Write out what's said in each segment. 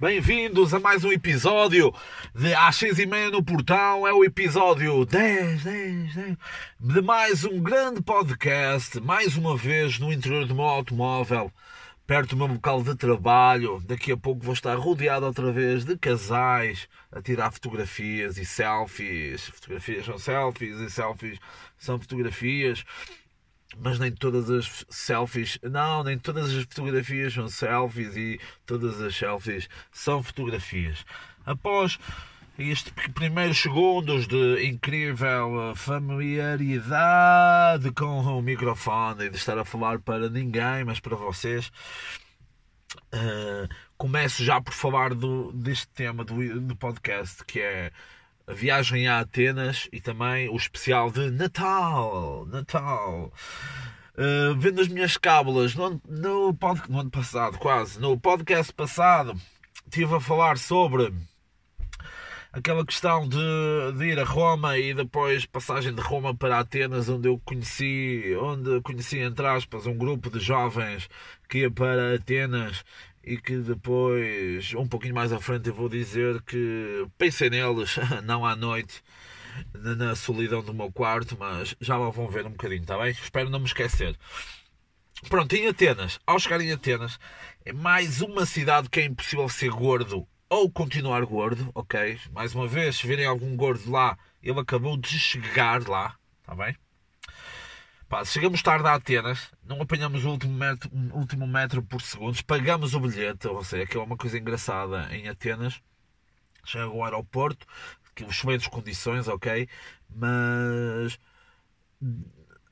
Bem-vindos a mais um episódio de às seis e meia no portão. É o episódio 10, 10, 10 de mais um grande podcast. Mais uma vez no interior do meu automóvel, perto do meu local de trabalho. Daqui a pouco vou estar rodeado outra vez de casais a tirar fotografias e selfies. Fotografias são selfies e selfies são fotografias mas nem todas as selfies, não, nem todas as fotografias são selfies e todas as selfies são fotografias. Após estes primeiros segundos de incrível familiaridade com o microfone e de estar a falar para ninguém, mas para vocês, uh, começo já por falar do, deste tema do, do podcast que é a viagem a Atenas e também o especial de Natal. Natal. Uh, vendo as minhas cábulas no, no, no ano passado, quase, no podcast passado, estive a falar sobre aquela questão de, de, ir a Roma e depois passagem de Roma para Atenas, onde eu conheci, onde conheci entre aspas um grupo de jovens que ia para Atenas e que depois, um pouquinho mais à frente, eu vou dizer que pensei neles, não à noite, na solidão do meu quarto, mas já lá vão ver um bocadinho, está bem? Espero não me esquecer. Pronto, em Atenas, ao chegar em Atenas, é mais uma cidade que é impossível ser gordo ou continuar gordo, ok? Mais uma vez, se virem algum gordo lá, ele acabou de chegar lá, está bem? Pá, chegamos tarde a Atenas, não apanhamos o último metro, último metro por segundo, pagamos o bilhete, ou seja, que é uma coisa engraçada em Atenas. Chega ao aeroporto, que excelentes condições, ok, mas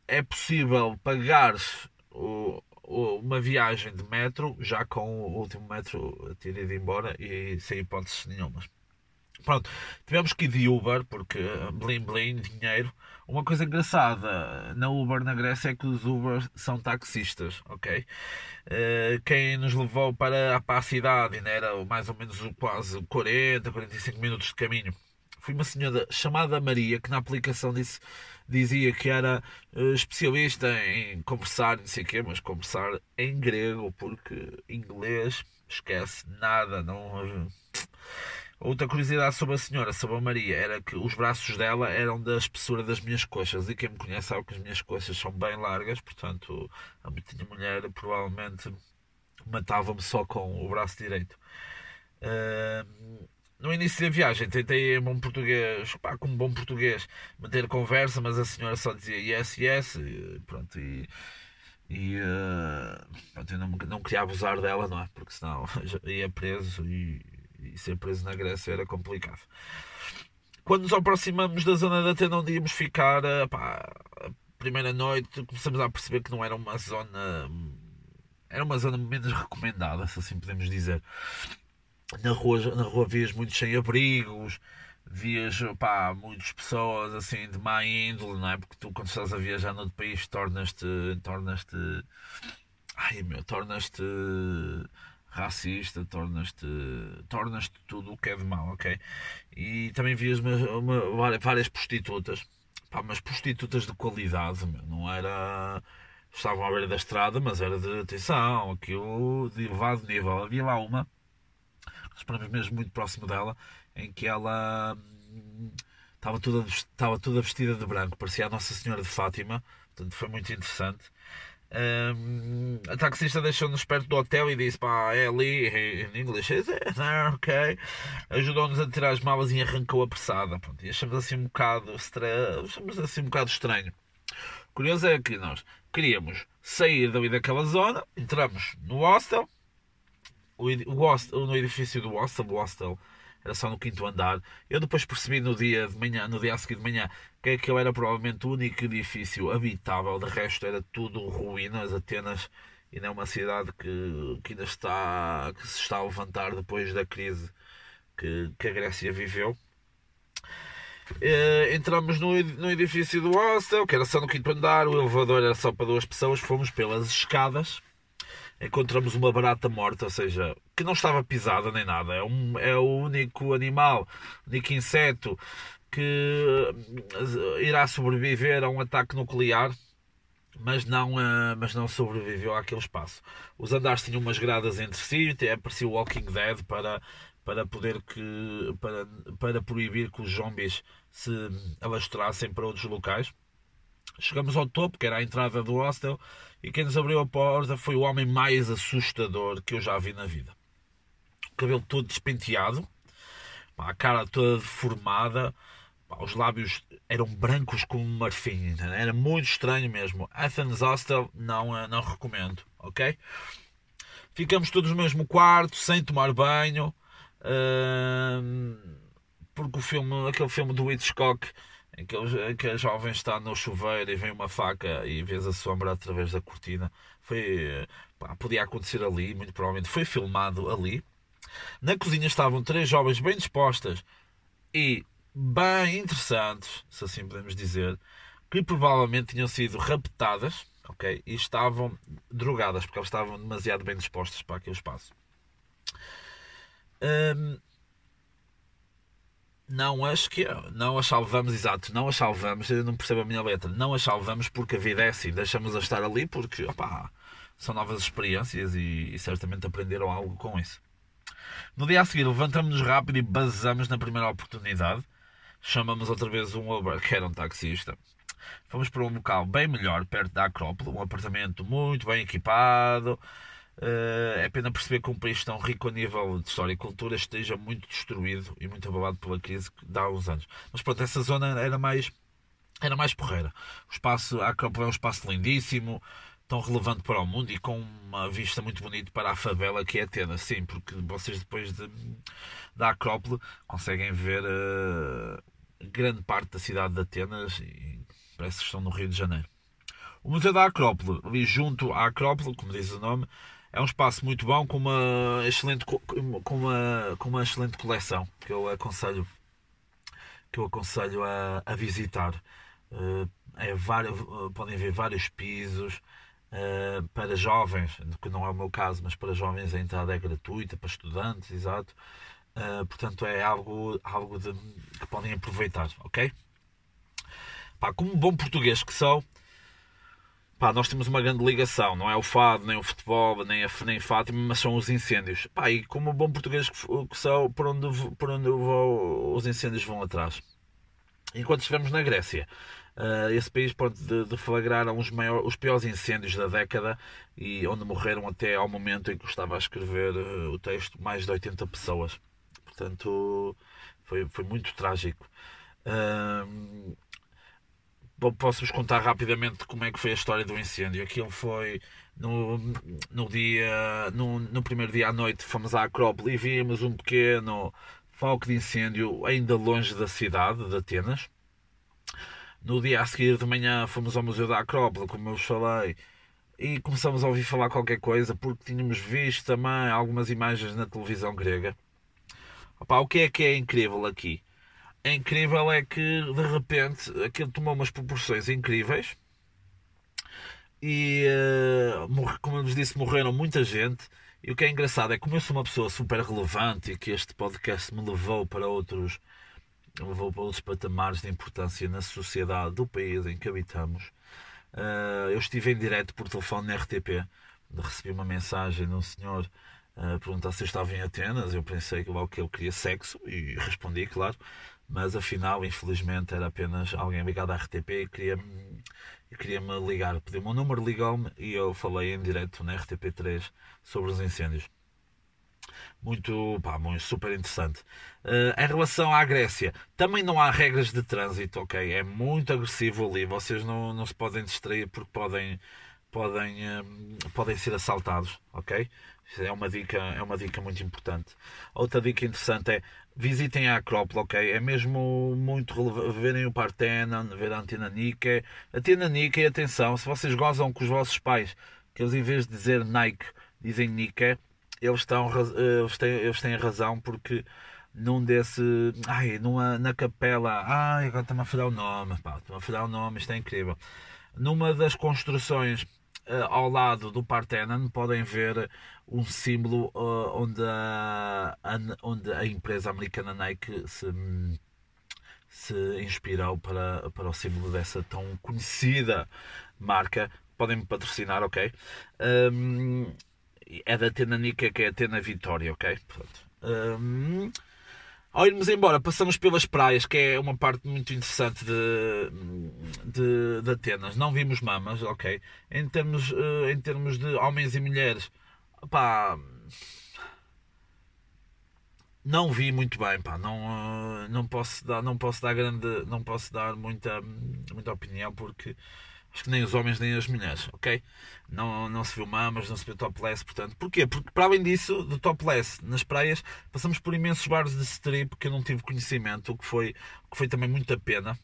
é possível pagar o, o, uma viagem de metro já com o último metro ido embora e sem hipóteses nenhumas. Pronto, tivemos que ir de Uber porque blim blim, dinheiro. Uma coisa engraçada na Uber na Grécia é que os Uber são taxistas, ok? Uh, quem nos levou para, para a cidade ainda era mais ou menos quase 40, 45 minutos de caminho. Foi uma senhora chamada Maria que na aplicação disse, dizia que era uh, especialista em conversar, não sei o quê, mas conversar em grego, porque inglês, esquece, nada, não Outra curiosidade sobre a senhora, sobre a Maria, era que os braços dela eram da espessura das minhas coxas. E quem me conhece sabe que as minhas coxas são bem largas, portanto, a minha mulher provavelmente matava-me só com o braço direito. Uh, no início da viagem tentei em bom português, pá, como bom português, manter conversa, mas a senhora só dizia yes, yes, e pronto, e, e uh, pronto, eu não, não queria abusar dela, não é? Porque senão ia preso e e ser preso na Grécia era complicado. Quando nos aproximamos da zona de Atena onde íamos ficar, pá, a primeira noite começamos a perceber que não era uma zona. Era uma zona menos recomendada, se assim podemos dizer. Na rua, na rua vias muitos sem-abrigos, vias pá, muitas pessoas assim de má índole, não é? Porque tu, quando estás a viajar no país, tornas-te. tornas-te. Ai meu, tornas-te racista, tornas-te tornas tudo o que é de mal, ok? E também vias uma, uma, várias prostitutas, pá, mas prostitutas de qualidade, meu, não era. Estavam à beira da estrada, mas era de atenção, aquilo de elevado nível. Havia lá uma, esperamos mesmo muito próximo dela, em que ela hum, estava toda, estava toda vestida de branco, parecia a Nossa Senhora de Fátima, portanto foi muito interessante. Um, a taxista deixou-nos perto do hotel e disse: pá, é ali, em inglês, é, ok. Ajudou-nos a tirar as malas e arrancou apressada. Pronto, e achamos assim um bocado achamos assim um bocado estranho. Curioso é que nós queríamos sair dali daquela zona, entramos no hostel, o hostel no edifício do hostel, o hostel era só no quinto andar. Eu depois percebi no dia de manhã, no dia a seguir de manhã, que aquele era provavelmente o único edifício habitável, de resto era tudo ruínas, Atenas ainda é uma cidade que, que ainda está, que se está a levantar depois da crise que, que a Grécia viveu. Uh, entramos no, no edifício do hostel, que era só no quinto andar, o elevador era só para duas pessoas, fomos pelas escadas encontramos uma barata morta, ou seja, que não estava pisada nem nada. É, um, é o único animal, único inseto que eh, irá sobreviver a um ataque nuclear. mas não, uh, mas não sobreviveu àquele espaço. Os andares tinham umas gradas entre si, até apareceu o Walking Dead para, para poder que para, para proibir que os zombies se alastrassem para outros locais. Chegamos ao topo, que era a entrada do hostel, e quem nos abriu a porta foi o homem mais assustador que eu já vi na vida. O cabelo todo despenteado, a cara toda deformada, os lábios eram brancos como marfim, era muito estranho mesmo. Athens Hostel não, eh, não recomendo, ok? Ficamos todos no mesmo quarto, sem tomar banho, uh, porque o filme, aquele filme do Hitchcock, em que, que a jovem está no chuveiro e vem uma faca e vês a sombra através da cortina, foi, pá, podia acontecer ali, muito provavelmente foi filmado ali. Na cozinha estavam três jovens bem dispostas e bem interessantes, se assim podemos dizer, que provavelmente tinham sido raptadas ok e estavam drogadas, porque elas estavam demasiado bem dispostas para aquele espaço. Hum, não as que não as salvamos, exato, não as salvamos, eu não percebo a minha letra, não as salvamos porque a vida é assim, deixamos-as estar ali porque opa, são novas experiências e, e certamente aprenderam algo com isso. No dia a seguir, levantamos-nos rápido e basamos na primeira oportunidade chamamos outra vez um Uber, que era um taxista. Fomos para um local bem melhor, perto da Acrópole, um apartamento muito bem equipado. Uh, é pena perceber que um país tão rico a nível de história e cultura esteja muito destruído e muito abalado pela crise que dá uns anos. Mas pronto, essa zona era mais, era mais porreira. O espaço, a Acrópole é um espaço lindíssimo, tão relevante para o mundo e com uma vista muito bonita para a favela que é Atenas, sim, porque vocês depois de, da Acrópole conseguem ver uh, grande parte da cidade de Atenas e parece que estão no Rio de Janeiro. O Museu da Acrópole, ali junto à Acrópole, como diz o nome, é um espaço muito bom com uma excelente, com uma, com uma excelente coleção que eu aconselho, que eu aconselho a, a visitar. Uh, é vários, podem ver vários pisos, Uh, para jovens, que não é o meu caso, mas para jovens a entrada é gratuita, para estudantes, exato. Portanto, é algo, algo de, que podem aproveitar, ok? Pá, como bom português que sou, pá, nós temos uma grande ligação, não é o fado, nem o futebol, nem a nem Fátima, mas são os incêndios. Pá, e como bom português que, sou, por onde, por onde vou, os incêndios vão atrás. Enquanto estivemos na Grécia, Uh, esse país pode deflagrar os, maiores, os piores incêndios da década e onde morreram até ao momento em que eu estava a escrever uh, o texto mais de 80 pessoas. Portanto, foi, foi muito trágico. Uh, Posso-vos contar rapidamente como é que foi a história do incêndio. Aquilo foi no, no dia, no, no primeiro dia à noite, fomos à Acrópole e vimos um pequeno foco de incêndio ainda longe da cidade de Atenas no dia a seguir de manhã fomos ao Museu da Acrópole, como eu vos falei, e começamos a ouvir falar qualquer coisa porque tínhamos visto também algumas imagens na televisão grega. Opa, o que é que é incrível aqui? É incrível é que de repente aquilo tomou umas proporções incríveis e uh, como eu vos disse, morreram muita gente. E o que é engraçado é como eu sou uma pessoa super relevante e que este podcast me levou para outros levou para outros patamares de importância na sociedade do país em que habitamos. Uh, eu estive em direto por telefone na RTP, recebi uma mensagem de um senhor uh, perguntar se eu estava em Atenas. Eu pensei que logo que ele queria sexo e respondi, claro, mas afinal, infelizmente, era apenas alguém ligado à RTP e queria-me queria -me ligar. Pediu-me um número, ligou-me e eu falei em direto na RTP3 sobre os incêndios muito, pá, muito super interessante. Uh, em relação à Grécia, também não há regras de trânsito, ok? É muito agressivo ali. Vocês não, não se podem distrair porque podem, podem, uh, podem ser assaltados, ok? É uma dica, é uma dica muito importante. Outra dica interessante é visitem a Acrópole, ok? É mesmo muito relevante verem o Partenon, ver a Antena Nike. Antena Nike, atenção, se vocês gozam com os vossos pais, que eles em vez de dizer Nike, dizem Nike, eles, estão, eles, têm, eles têm razão porque num desse. Ai, numa, na capela. Ai, agora está-me a falhar o nome. Está-me a falhar o nome, isto é incrível. Numa das construções ao lado do Parthenon podem ver um símbolo uh, onde, a, onde a empresa americana Nike se, se inspirou para, para o símbolo dessa tão conhecida marca podem me patrocinar, ok? Um, é da Tena Nica, que é a Tena Vitória, ok? Portanto, um, ao irmos embora, passamos pelas praias, que é uma parte muito interessante de, de, de Atenas. Não vimos mamas, ok? Em termos, uh, em termos de homens e mulheres, pá, não vi muito bem, pá, não, uh, não posso dar, não posso dar grande, não posso dar muita, muita opinião porque acho que nem os homens nem as mulheres, ok? Não, não se viu mamas, não se viu topless, portanto, porquê? Porque para além disso, do topless nas praias, passamos por imensos bares de strip que eu não tive conhecimento, o que foi, o que foi também muita pena.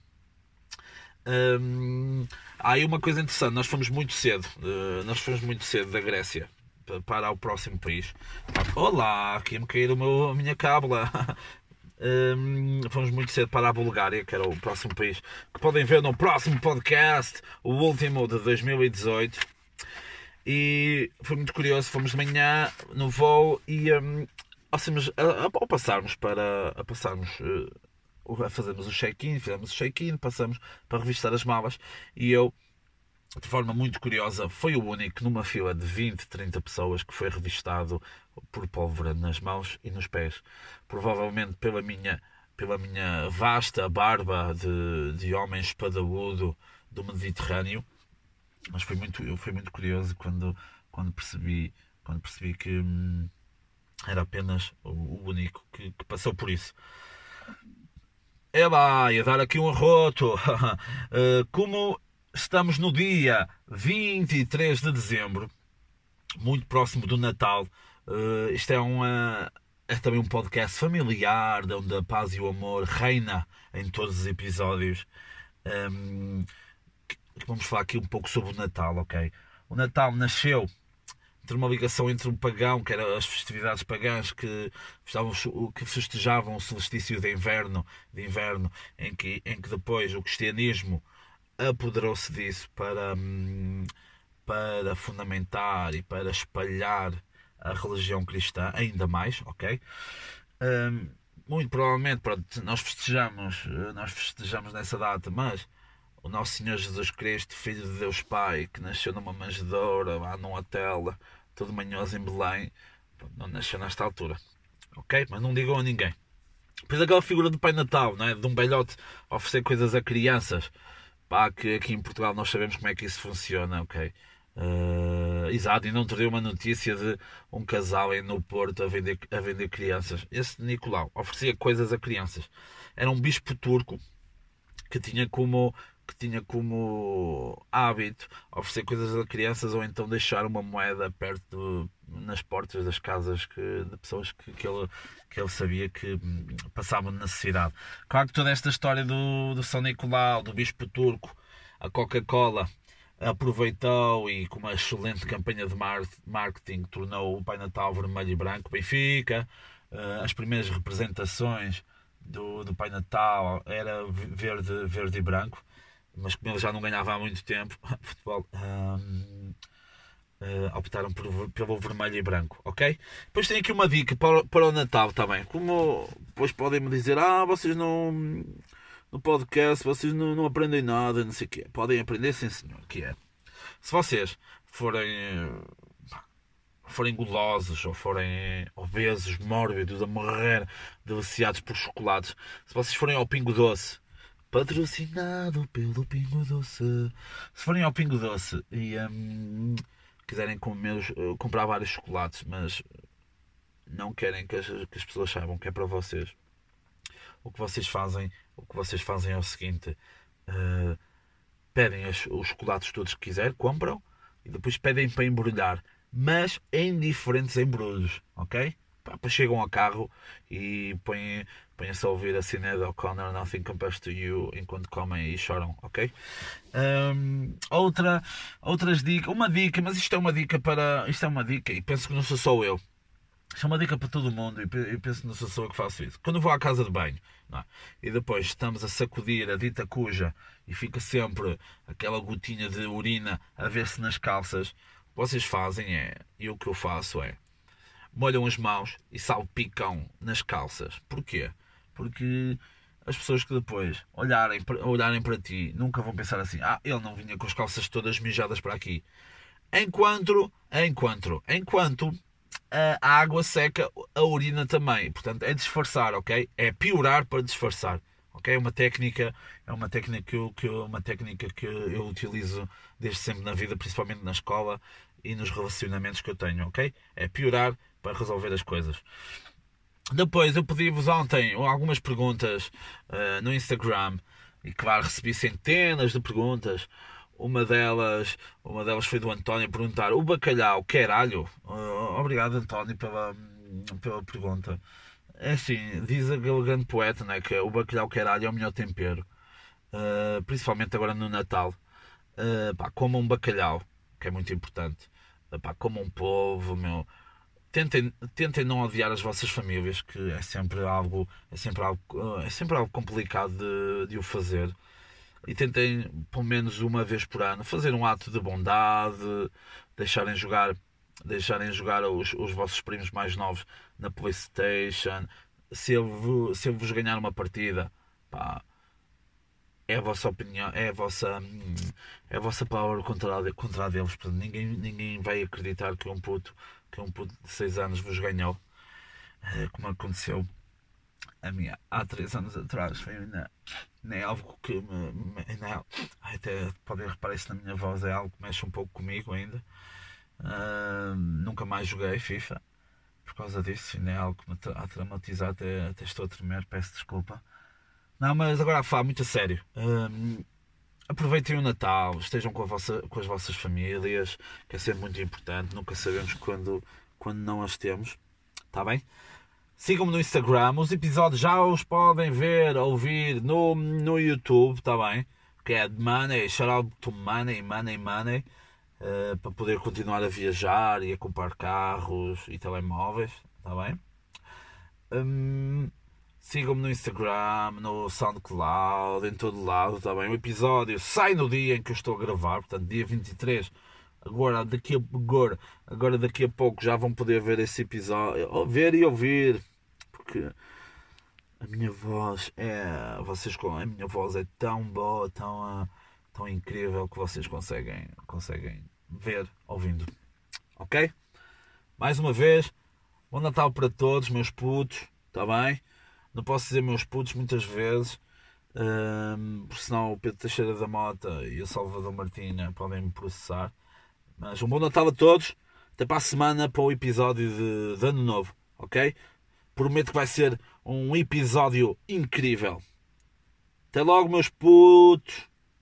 Hum, há aí uma coisa interessante, nós fomos muito cedo, uh, nós fomos muito cedo da Grécia para o próximo país. Olá, aqui me cair a minha cábula. Um, fomos muito cedo para a Bulgária, que era o próximo país, que podem ver no próximo podcast, o último de 2018. E foi muito curioso, fomos de manhã no voo e um, ao, passarmos para a passarmos uh, a fazermos o check-in, fizemos o check-in, passamos para revistar as malas e eu de forma muito curiosa, foi o único numa fila de 20, 30 pessoas que foi revistado por pólvora nas mãos e nos pés. Provavelmente pela minha, pela minha vasta barba de, de homem espadaúdo do Mediterrâneo. Mas foi muito, foi muito curioso quando, quando, percebi, quando percebi que hum, era apenas o, único que, que passou por isso. Lá, ia dar aqui um arroto. Eh, como Estamos no dia 23 de dezembro, muito próximo do Natal. Uh, isto é, uma, é também um podcast familiar, onde a paz e o amor reina em todos os episódios. Um, ehm, vamos falar aqui um pouco sobre o Natal, ok? O Natal nasceu entre uma ligação entre um pagão, que eram as festividades pagãs que, que festejavam o solstício de inverno, de inverno em, que, em que depois o cristianismo apoderou-se disso para, hum, para fundamentar e para espalhar a religião cristã ainda mais, ok? Um, muito provavelmente, pronto, nós festejamos, nós festejamos nessa data, mas o nosso Senhor Jesus Cristo, Filho de Deus Pai, que nasceu numa manjedoura, lá num hotel, todo manhoso em Belém, não nasceu nesta altura, ok? Mas não digam a ninguém. Depois aquela figura do Pai Natal, não é? de um belhote oferecer coisas a crianças, Pá, que aqui em Portugal nós sabemos como é que isso funciona, ok? Uh, exato, e não te deu uma notícia de um casal aí no Porto a vender, a vender crianças. Esse Nicolau oferecia coisas a crianças. Era um bispo turco que tinha como que tinha como hábito oferecer coisas a crianças ou então deixar uma moeda perto nas portas das casas que, de pessoas que, que, ele, que ele sabia que hum, passavam necessidade. Claro que toda esta história do, do São Nicolau, do Bispo Turco, a Coca-Cola aproveitou e com uma excelente campanha de marketing tornou o Pai Natal vermelho e branco. Benfica, eh, as primeiras representações do, do Pai Natal era verde, verde e branco mas como ele já não ganhava há muito tempo, futebol, uh, optaram por, pelo vermelho e branco, ok? Depois tem aqui uma dica para, para o Natal também. Como depois podem me dizer, ah, vocês não no podcast, vocês não, não aprendem nada, não sei o quê. Podem aprender, sim senhor, que é. Se vocês forem forem gulosos ou forem obesos, mórbidos, a morrer, deliciados por chocolates, se vocês forem ao Pingo Doce Patrocinado pelo Pingo Doce. Se forem ao Pingo Doce e um, quiserem comer, uh, comprar vários chocolates, mas não querem que as, que as, pessoas saibam que é para vocês, o que vocês fazem, o que vocês fazem é o seguinte: uh, pedem as, os chocolates todos que quiser, compram e depois pedem para embrulhar, mas em diferentes embrulhos, ok? Pá, chegam ao carro e põem, põem-se a ouvir a Sinead O'Connor Nothing Compares to You enquanto comem e choram, ok? Um, outra, outras dicas, uma dica, mas isto é uma dica para. Isto é uma dica e penso que não sou só eu. Isto é uma dica para todo mundo e penso que não sou só eu que faço isso. Quando vou à casa de banho é? e depois estamos a sacudir a dita cuja e fica sempre aquela gotinha de urina a ver-se nas calças, vocês fazem é, e o que eu faço é molham as mãos e salpicam nas calças. Porquê? Porque as pessoas que depois olharem, olharem para ti nunca vão pensar assim: ah, ele não vinha com as calças todas mijadas para aqui. Enquanto, enquanto, enquanto a água seca, a urina também. Portanto, é disfarçar, ok? É piorar para disfarçar. Ok? É uma técnica, é uma técnica que eu, que eu, uma técnica que eu utilizo desde sempre na vida, principalmente na escola e nos relacionamentos que eu tenho, ok? É piorar para resolver as coisas. Depois, eu pedi-vos ontem algumas perguntas uh, no Instagram e, claro, recebi centenas de perguntas. Uma delas, uma delas foi do António perguntar: o bacalhau quer alho? Uh, obrigado, António, pela, pela pergunta. É assim, diz aquele grande poeta né, que o bacalhau quer alho é o melhor tempero, uh, principalmente agora no Natal. Uh, pá, um bacalhau, que é muito importante. Uh, pá, um povo, meu tentem, tentem não odiar as vossas famílias, que é sempre algo, é sempre algo, é sempre algo complicado de, de o fazer. E tentem, pelo menos uma vez por ano, fazer um ato de bondade, deixarem jogar, deixarem jogar os, os vossos primos mais novos na Playstation. Se ele, se ele vos ganhar uma partida, pá, é a vossa opinião, é a vossa, é a vossa palavra contra, contra a deles. Portanto, ninguém, ninguém vai acreditar que um puto que um puto de 6 anos vos ganhou, eh, como aconteceu a minha há 3 anos atrás. Foi ainda, é algo que me. me ainda, até podem reparar isso na minha voz, é algo que mexe um pouco comigo ainda. Nunca mais joguei FIFA por causa disso, ainda é algo que me a traumatizar, até, até estou a tremer, peço desculpa. Não, mas agora a muito a sério. Aproveitem o Natal, estejam com, vossa, com, as vossas famílias, que é sempre muito importante. Nunca sabemos quando, quando não as temos. Está bem? Sigam-me no Instagram. Os episódios já os podem ver, ouvir no, no YouTube. Está bem? Que é Money, shout out to Money, Money, Money. Uh, para poder continuar a viajar e a comprar carros e telemóveis. Está bem? Um, Sigam-me no Instagram, no SoundCloud, em todo lado, está bem? O episódio sai no dia em que eu estou a gravar, portanto, dia 23. Agora, daqui a, agora, agora daqui a pouco já vão poder ver esse episódio, ver e ouvir, porque a minha voz é, vocês a minha voz é tão boa, tão, tão incrível que vocês conseguem, conseguem ver ouvindo. Ok? Mais uma vez, bom Natal para todos, meus putos, está bem? Não posso dizer meus putos muitas vezes, um, porque senão o Pedro Teixeira da Mota e o Salvador Martina podem me processar. Mas um bom Natal a todos. Até para a semana para o episódio de, de Ano Novo, ok? Prometo que vai ser um episódio incrível. Até logo, meus putos.